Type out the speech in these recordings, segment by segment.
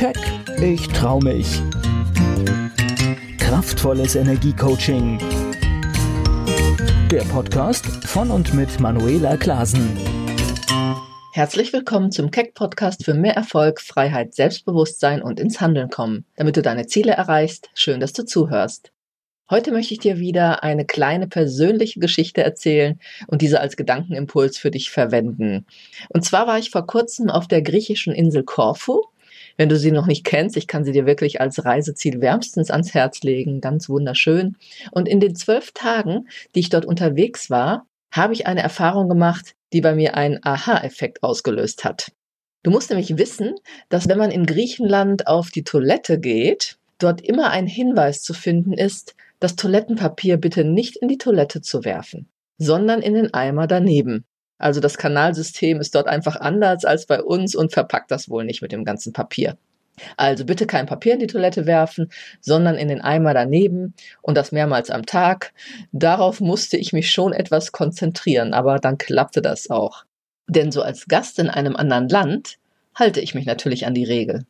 Keck, ich trau mich. Kraftvolles Energiecoaching. Der Podcast von und mit Manuela Klasen. Herzlich willkommen zum Keck Podcast für mehr Erfolg, Freiheit, Selbstbewusstsein und ins Handeln kommen. Damit du deine Ziele erreichst, schön, dass du zuhörst. Heute möchte ich dir wieder eine kleine persönliche Geschichte erzählen und diese als Gedankenimpuls für dich verwenden. Und zwar war ich vor kurzem auf der griechischen Insel Korfu. Wenn du sie noch nicht kennst, ich kann sie dir wirklich als Reiseziel wärmstens ans Herz legen, ganz wunderschön. Und in den zwölf Tagen, die ich dort unterwegs war, habe ich eine Erfahrung gemacht, die bei mir einen Aha-Effekt ausgelöst hat. Du musst nämlich wissen, dass wenn man in Griechenland auf die Toilette geht, dort immer ein Hinweis zu finden ist, das Toilettenpapier bitte nicht in die Toilette zu werfen, sondern in den Eimer daneben. Also das Kanalsystem ist dort einfach anders als bei uns und verpackt das wohl nicht mit dem ganzen Papier. Also bitte kein Papier in die Toilette werfen, sondern in den Eimer daneben und das mehrmals am Tag. Darauf musste ich mich schon etwas konzentrieren, aber dann klappte das auch. Denn so als Gast in einem anderen Land halte ich mich natürlich an die Regel.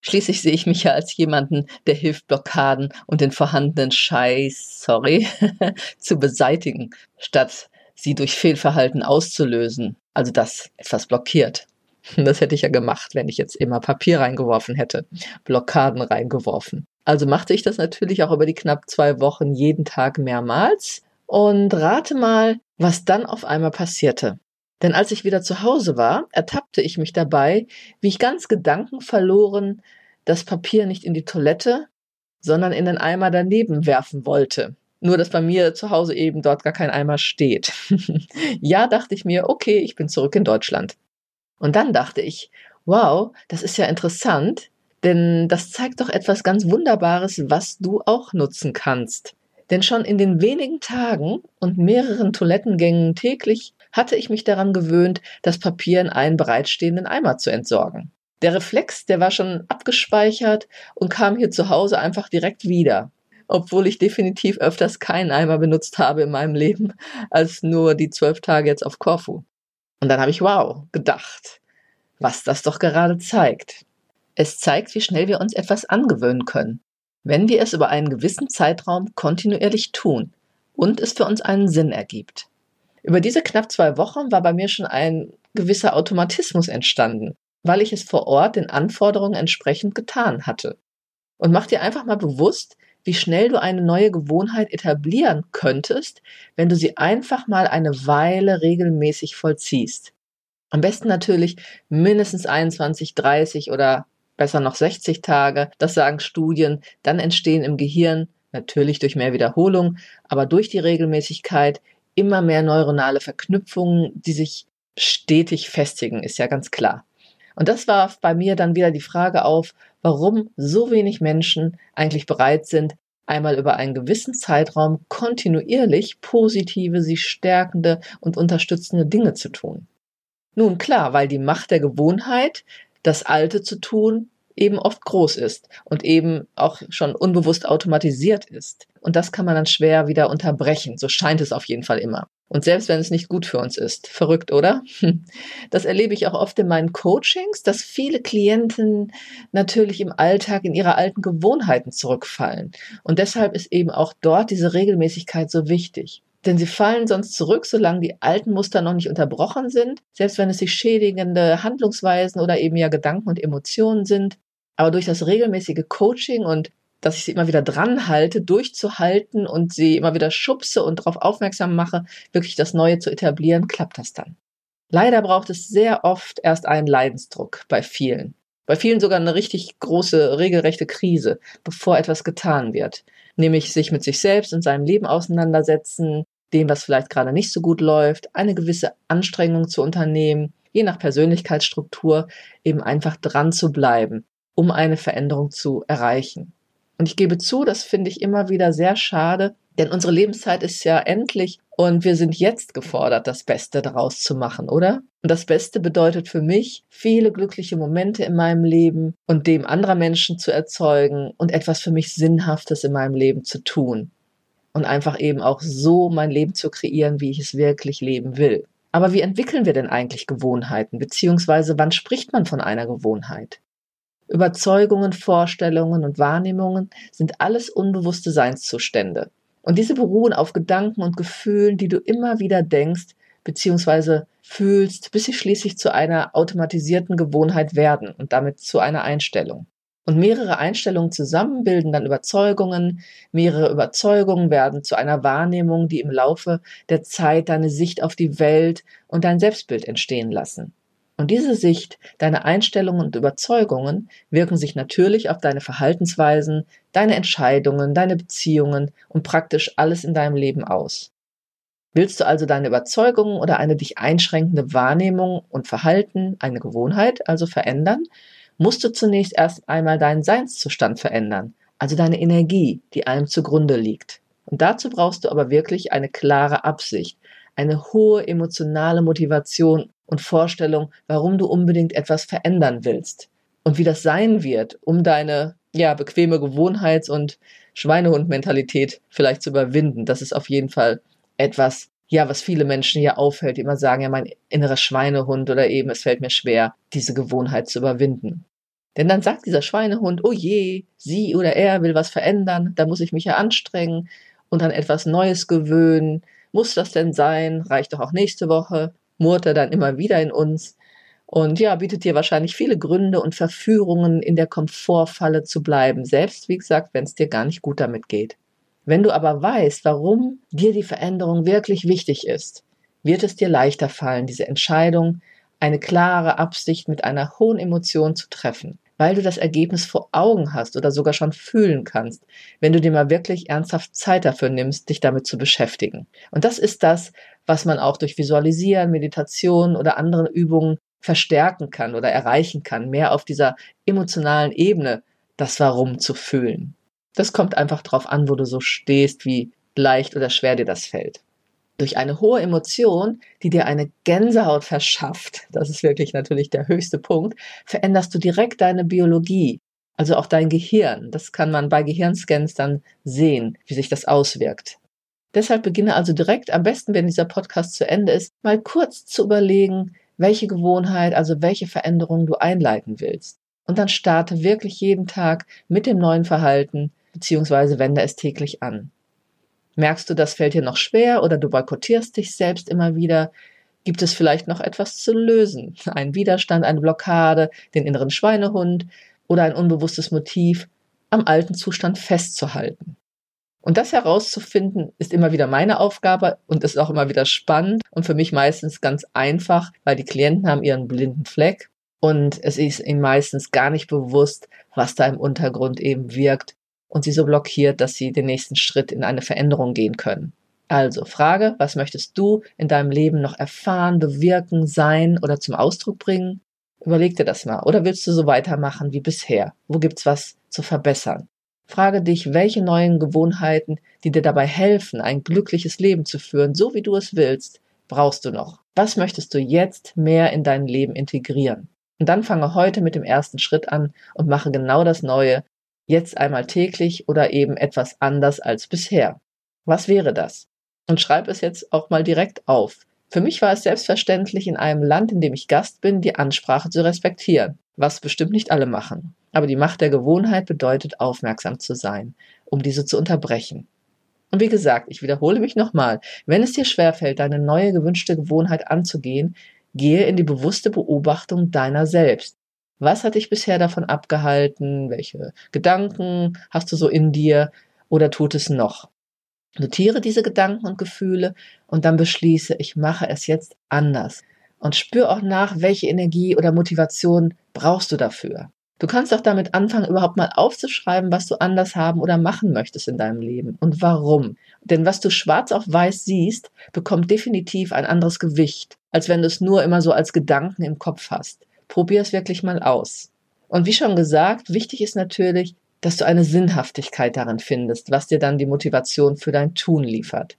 Schließlich sehe ich mich ja als jemanden, der hilft, Blockaden und den vorhandenen Scheiß, sorry, zu beseitigen, statt sie durch Fehlverhalten auszulösen. Also das etwas blockiert. Das hätte ich ja gemacht, wenn ich jetzt immer Papier reingeworfen hätte, Blockaden reingeworfen. Also machte ich das natürlich auch über die knapp zwei Wochen jeden Tag mehrmals. Und rate mal, was dann auf einmal passierte. Denn als ich wieder zu Hause war, ertappte ich mich dabei, wie ich ganz gedankenverloren das Papier nicht in die Toilette, sondern in den Eimer daneben werfen wollte. Nur, dass bei mir zu Hause eben dort gar kein Eimer steht. ja, dachte ich mir, okay, ich bin zurück in Deutschland. Und dann dachte ich, wow, das ist ja interessant, denn das zeigt doch etwas ganz Wunderbares, was du auch nutzen kannst. Denn schon in den wenigen Tagen und mehreren Toilettengängen täglich hatte ich mich daran gewöhnt, das Papier in einen bereitstehenden Eimer zu entsorgen. Der Reflex, der war schon abgespeichert und kam hier zu Hause einfach direkt wieder. Obwohl ich definitiv öfters keinen Eimer benutzt habe in meinem Leben, als nur die zwölf Tage jetzt auf Korfu. Und dann habe ich wow gedacht, was das doch gerade zeigt. Es zeigt, wie schnell wir uns etwas angewöhnen können, wenn wir es über einen gewissen Zeitraum kontinuierlich tun und es für uns einen Sinn ergibt. Über diese knapp zwei Wochen war bei mir schon ein gewisser Automatismus entstanden, weil ich es vor Ort den Anforderungen entsprechend getan hatte. Und mach dir einfach mal bewusst, wie schnell du eine neue Gewohnheit etablieren könntest, wenn du sie einfach mal eine Weile regelmäßig vollziehst. Am besten natürlich mindestens 21, 30 oder besser noch 60 Tage, das sagen Studien, dann entstehen im Gehirn, natürlich durch mehr Wiederholung, aber durch die Regelmäßigkeit immer mehr neuronale Verknüpfungen, die sich stetig festigen, ist ja ganz klar. Und das warf bei mir dann wieder die Frage auf, warum so wenig Menschen eigentlich bereit sind, einmal über einen gewissen Zeitraum kontinuierlich positive, sie stärkende und unterstützende Dinge zu tun. Nun klar, weil die Macht der Gewohnheit, das Alte zu tun, eben oft groß ist und eben auch schon unbewusst automatisiert ist. Und das kann man dann schwer wieder unterbrechen. So scheint es auf jeden Fall immer. Und selbst wenn es nicht gut für uns ist. Verrückt, oder? Das erlebe ich auch oft in meinen Coachings, dass viele Klienten natürlich im Alltag in ihre alten Gewohnheiten zurückfallen. Und deshalb ist eben auch dort diese Regelmäßigkeit so wichtig. Denn sie fallen sonst zurück, solange die alten Muster noch nicht unterbrochen sind, selbst wenn es sich schädigende Handlungsweisen oder eben ja Gedanken und Emotionen sind. Aber durch das regelmäßige Coaching und dass ich sie immer wieder dran halte, durchzuhalten und sie immer wieder schubse und darauf aufmerksam mache, wirklich das Neue zu etablieren, klappt das dann. Leider braucht es sehr oft erst einen Leidensdruck bei vielen. Bei vielen sogar eine richtig große, regelrechte Krise, bevor etwas getan wird. Nämlich sich mit sich selbst und seinem Leben auseinandersetzen, dem, was vielleicht gerade nicht so gut läuft, eine gewisse Anstrengung zu unternehmen, je nach Persönlichkeitsstruktur eben einfach dran zu bleiben, um eine Veränderung zu erreichen. Und ich gebe zu, das finde ich immer wieder sehr schade, denn unsere Lebenszeit ist ja endlich und wir sind jetzt gefordert, das Beste daraus zu machen, oder? Und das Beste bedeutet für mich, viele glückliche Momente in meinem Leben und dem anderer Menschen zu erzeugen und etwas für mich Sinnhaftes in meinem Leben zu tun. Und einfach eben auch so mein Leben zu kreieren, wie ich es wirklich leben will. Aber wie entwickeln wir denn eigentlich Gewohnheiten? Beziehungsweise wann spricht man von einer Gewohnheit? Überzeugungen, Vorstellungen und Wahrnehmungen sind alles unbewusste Seinszustände. Und diese beruhen auf Gedanken und Gefühlen, die du immer wieder denkst bzw. fühlst, bis sie schließlich zu einer automatisierten Gewohnheit werden und damit zu einer Einstellung. Und mehrere Einstellungen zusammen bilden dann Überzeugungen. Mehrere Überzeugungen werden zu einer Wahrnehmung, die im Laufe der Zeit deine Sicht auf die Welt und dein Selbstbild entstehen lassen. Und diese Sicht, deine Einstellungen und Überzeugungen wirken sich natürlich auf deine Verhaltensweisen, deine Entscheidungen, deine Beziehungen und praktisch alles in deinem Leben aus. Willst du also deine Überzeugungen oder eine dich einschränkende Wahrnehmung und Verhalten, eine Gewohnheit also verändern, musst du zunächst erst einmal deinen Seinszustand verändern, also deine Energie, die allem zugrunde liegt. Und dazu brauchst du aber wirklich eine klare Absicht, eine hohe emotionale Motivation und Vorstellung, warum du unbedingt etwas verändern willst und wie das sein wird, um deine ja bequeme Gewohnheits- und Schweinehund-Mentalität vielleicht zu überwinden. Das ist auf jeden Fall etwas, ja, was viele Menschen hier aufhält, die immer sagen, ja, mein innerer Schweinehund oder eben, es fällt mir schwer, diese Gewohnheit zu überwinden. Denn dann sagt dieser Schweinehund, oh je, sie oder er will was verändern, da muss ich mich ja anstrengen und an etwas Neues gewöhnen. Muss das denn sein? Reicht doch auch nächste Woche murrt er dann immer wieder in uns und ja, bietet dir wahrscheinlich viele Gründe und Verführungen, in der Komfortfalle zu bleiben, selbst wie gesagt, wenn es dir gar nicht gut damit geht. Wenn du aber weißt, warum dir die Veränderung wirklich wichtig ist, wird es dir leichter fallen, diese Entscheidung, eine klare Absicht mit einer hohen Emotion zu treffen, weil du das Ergebnis vor Augen hast oder sogar schon fühlen kannst, wenn du dir mal wirklich ernsthaft Zeit dafür nimmst, dich damit zu beschäftigen. Und das ist das, was man auch durch Visualisieren, Meditation oder andere Übungen verstärken kann oder erreichen kann, mehr auf dieser emotionalen Ebene das Warum zu fühlen. Das kommt einfach darauf an, wo du so stehst, wie leicht oder schwer dir das fällt. Durch eine hohe Emotion, die dir eine Gänsehaut verschafft, das ist wirklich natürlich der höchste Punkt, veränderst du direkt deine Biologie, also auch dein Gehirn. Das kann man bei Gehirnscans dann sehen, wie sich das auswirkt. Deshalb beginne also direkt, am besten, wenn dieser Podcast zu Ende ist, mal kurz zu überlegen, welche Gewohnheit, also welche Veränderung du einleiten willst. Und dann starte wirklich jeden Tag mit dem neuen Verhalten, beziehungsweise wende es täglich an. Merkst du, das fällt dir noch schwer oder du boykottierst dich selbst immer wieder? Gibt es vielleicht noch etwas zu lösen? Ein Widerstand, eine Blockade, den inneren Schweinehund oder ein unbewusstes Motiv, am alten Zustand festzuhalten? Und das herauszufinden, ist immer wieder meine Aufgabe und ist auch immer wieder spannend und für mich meistens ganz einfach, weil die Klienten haben ihren blinden Fleck und es ist ihnen meistens gar nicht bewusst, was da im Untergrund eben wirkt und sie so blockiert, dass sie den nächsten Schritt in eine Veränderung gehen können. Also Frage, was möchtest du in deinem Leben noch erfahren, bewirken, sein oder zum Ausdruck bringen? Überleg dir das mal. Oder willst du so weitermachen wie bisher? Wo gibt's was zu verbessern? Frage dich, welche neuen Gewohnheiten, die dir dabei helfen, ein glückliches Leben zu führen, so wie du es willst, brauchst du noch? Was möchtest du jetzt mehr in dein Leben integrieren? Und dann fange heute mit dem ersten Schritt an und mache genau das Neue, jetzt einmal täglich oder eben etwas anders als bisher. Was wäre das? Und schreib es jetzt auch mal direkt auf. Für mich war es selbstverständlich, in einem Land, in dem ich Gast bin, die Ansprache zu respektieren, was bestimmt nicht alle machen. Aber die Macht der Gewohnheit bedeutet, aufmerksam zu sein, um diese zu unterbrechen. Und wie gesagt, ich wiederhole mich nochmal, wenn es dir schwerfällt, deine neue gewünschte Gewohnheit anzugehen, gehe in die bewusste Beobachtung deiner selbst. Was hat dich bisher davon abgehalten? Welche Gedanken hast du so in dir oder tut es noch? Notiere diese Gedanken und Gefühle und dann beschließe, ich mache es jetzt anders. Und spür auch nach, welche Energie oder Motivation brauchst du dafür. Du kannst auch damit anfangen, überhaupt mal aufzuschreiben, was du anders haben oder machen möchtest in deinem Leben und warum. Denn was du schwarz auf weiß siehst, bekommt definitiv ein anderes Gewicht, als wenn du es nur immer so als Gedanken im Kopf hast. Probier es wirklich mal aus. Und wie schon gesagt, wichtig ist natürlich, dass du eine Sinnhaftigkeit darin findest, was dir dann die Motivation für dein Tun liefert.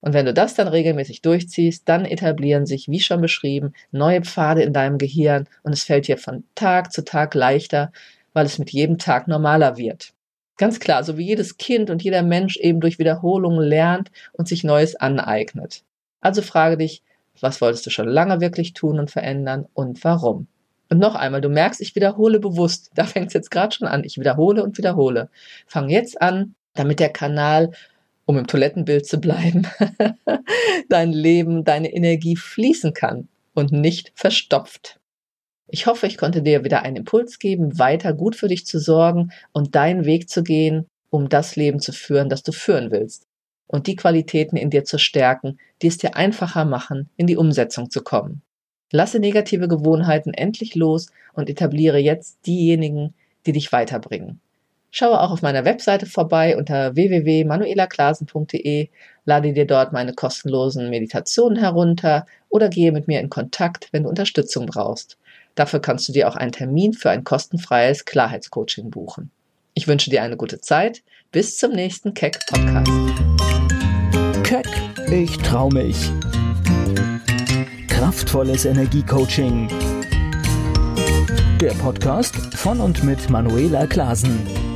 Und wenn du das dann regelmäßig durchziehst, dann etablieren sich, wie schon beschrieben, neue Pfade in deinem Gehirn und es fällt dir von Tag zu Tag leichter, weil es mit jedem Tag normaler wird. Ganz klar, so wie jedes Kind und jeder Mensch eben durch Wiederholungen lernt und sich Neues aneignet. Also frage dich, was wolltest du schon lange wirklich tun und verändern und warum? Und noch einmal, du merkst, ich wiederhole bewusst. Da fängt es jetzt gerade schon an. Ich wiederhole und wiederhole. Fang jetzt an, damit der Kanal, um im Toilettenbild zu bleiben, dein Leben, deine Energie fließen kann und nicht verstopft. Ich hoffe, ich konnte dir wieder einen Impuls geben, weiter gut für dich zu sorgen und deinen Weg zu gehen, um das Leben zu führen, das du führen willst. Und die Qualitäten in dir zu stärken, die es dir einfacher machen, in die Umsetzung zu kommen. Lasse negative Gewohnheiten endlich los und etabliere jetzt diejenigen, die dich weiterbringen. Schaue auch auf meiner Webseite vorbei unter www.manuelaklasen.de, lade dir dort meine kostenlosen Meditationen herunter oder gehe mit mir in Kontakt, wenn du Unterstützung brauchst. Dafür kannst du dir auch einen Termin für ein kostenfreies Klarheitscoaching buchen. Ich wünsche dir eine gute Zeit. Bis zum nächsten Keck Podcast. Keck, ich trau mich. Kraftvolles Energiecoaching. Der Podcast von und mit Manuela Klasen.